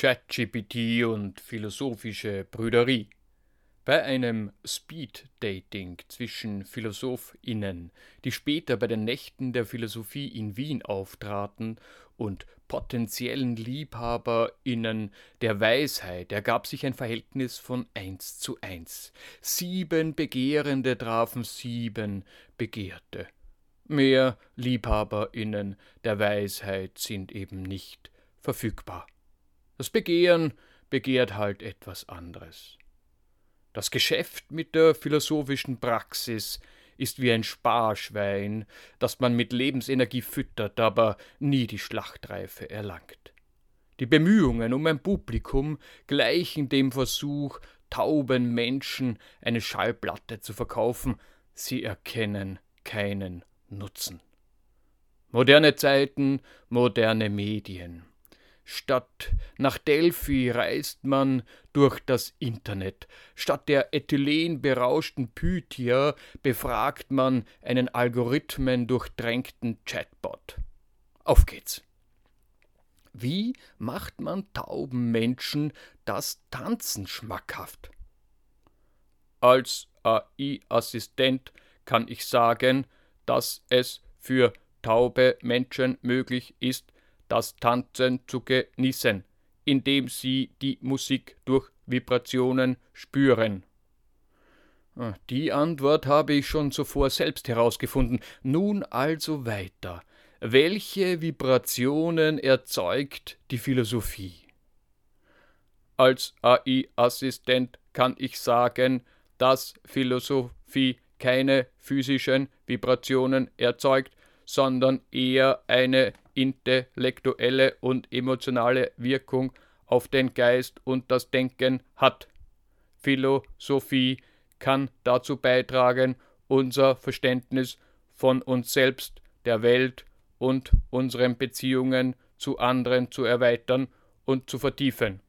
ChatGPT und philosophische Brüderie. Bei einem Speed-Dating zwischen PhilosophInnen, die später bei den Nächten der Philosophie in Wien auftraten, und potenziellen LiebhaberInnen der Weisheit ergab sich ein Verhältnis von eins zu eins. Sieben Begehrende trafen sieben Begehrte. Mehr LiebhaberInnen der Weisheit sind eben nicht verfügbar. Das Begehren begehrt halt etwas anderes. Das Geschäft mit der philosophischen Praxis ist wie ein Sparschwein, das man mit Lebensenergie füttert, aber nie die Schlachtreife erlangt. Die Bemühungen um ein Publikum gleichen dem Versuch, tauben Menschen eine Schallplatte zu verkaufen, sie erkennen keinen Nutzen. Moderne Zeiten, moderne Medien. Statt nach Delphi reist man durch das Internet. Statt der ethylenberauschten Pythia befragt man einen Algorithmen durchdrängten Chatbot. Auf geht's. Wie macht man tauben Menschen das Tanzen schmackhaft? Als AI-Assistent kann ich sagen, dass es für taube Menschen möglich ist, das Tanzen zu genießen, indem sie die Musik durch Vibrationen spüren. Ah, die Antwort habe ich schon zuvor selbst herausgefunden. Nun also weiter. Welche Vibrationen erzeugt die Philosophie? Als AI-Assistent kann ich sagen, dass Philosophie keine physischen Vibrationen erzeugt, sondern eher eine intellektuelle und emotionale Wirkung auf den Geist und das Denken hat. Philosophie kann dazu beitragen, unser Verständnis von uns selbst, der Welt und unseren Beziehungen zu anderen zu erweitern und zu vertiefen.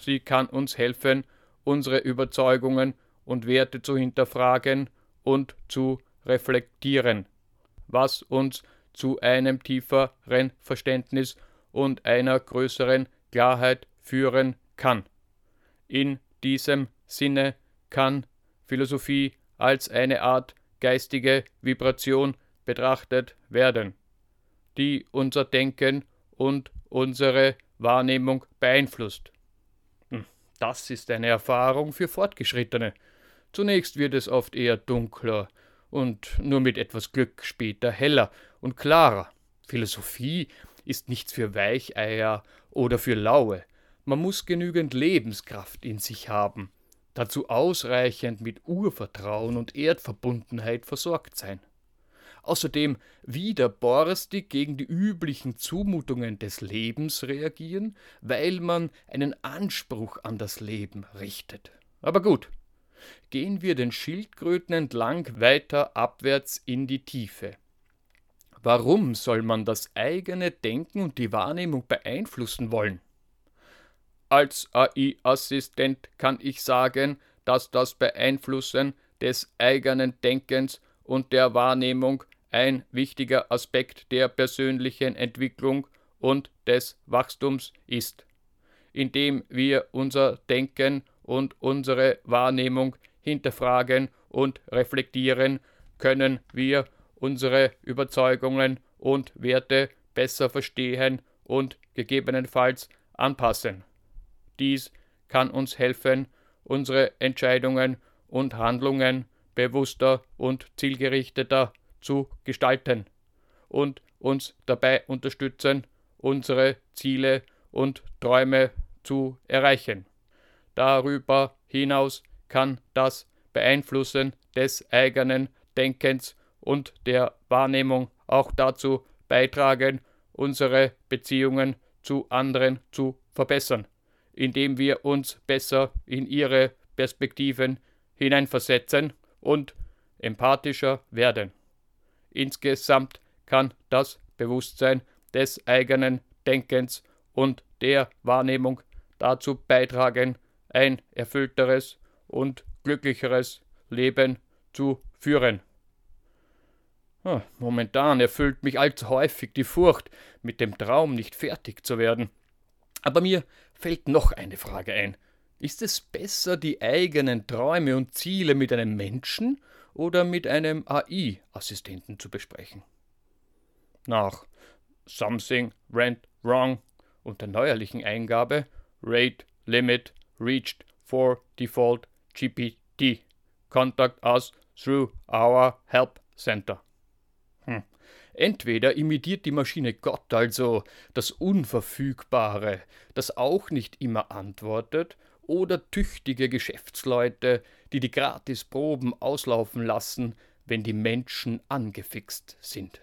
Sie kann uns helfen, unsere Überzeugungen und Werte zu hinterfragen und zu reflektieren was uns zu einem tieferen Verständnis und einer größeren Klarheit führen kann. In diesem Sinne kann Philosophie als eine Art geistige Vibration betrachtet werden, die unser Denken und unsere Wahrnehmung beeinflusst. Hm, das ist eine Erfahrung für Fortgeschrittene. Zunächst wird es oft eher dunkler, und nur mit etwas Glück später heller und klarer. Philosophie ist nichts für Weicheier oder für Laue. Man muss genügend Lebenskraft in sich haben, dazu ausreichend mit Urvertrauen und Erdverbundenheit versorgt sein. Außerdem widerborstig gegen die üblichen Zumutungen des Lebens reagieren, weil man einen Anspruch an das Leben richtet. Aber gut, gehen wir den Schildkröten entlang weiter abwärts in die Tiefe. Warum soll man das eigene Denken und die Wahrnehmung beeinflussen wollen? Als AI-Assistent kann ich sagen, dass das Beeinflussen des eigenen Denkens und der Wahrnehmung ein wichtiger Aspekt der persönlichen Entwicklung und des Wachstums ist, indem wir unser Denken und unsere Wahrnehmung hinterfragen und reflektieren, können wir unsere Überzeugungen und Werte besser verstehen und gegebenenfalls anpassen. Dies kann uns helfen, unsere Entscheidungen und Handlungen bewusster und zielgerichteter zu gestalten und uns dabei unterstützen, unsere Ziele und Träume zu erreichen. Darüber hinaus kann das Beeinflussen des eigenen Denkens und der Wahrnehmung auch dazu beitragen, unsere Beziehungen zu anderen zu verbessern, indem wir uns besser in ihre Perspektiven hineinversetzen und empathischer werden. Insgesamt kann das Bewusstsein des eigenen Denkens und der Wahrnehmung dazu beitragen, ein erfüllteres und glücklicheres Leben zu führen. Momentan erfüllt mich allzu häufig die Furcht, mit dem Traum nicht fertig zu werden. Aber mir fällt noch eine Frage ein. Ist es besser, die eigenen Träume und Ziele mit einem Menschen oder mit einem AI-Assistenten zu besprechen? Nach Something went wrong und der neuerlichen Eingabe Rate Limit reached for default GPT. Contact us through our help center. Hm. Entweder imitiert die Maschine Gott, also das Unverfügbare, das auch nicht immer antwortet, oder tüchtige Geschäftsleute, die die Gratisproben auslaufen lassen, wenn die Menschen angefixt sind.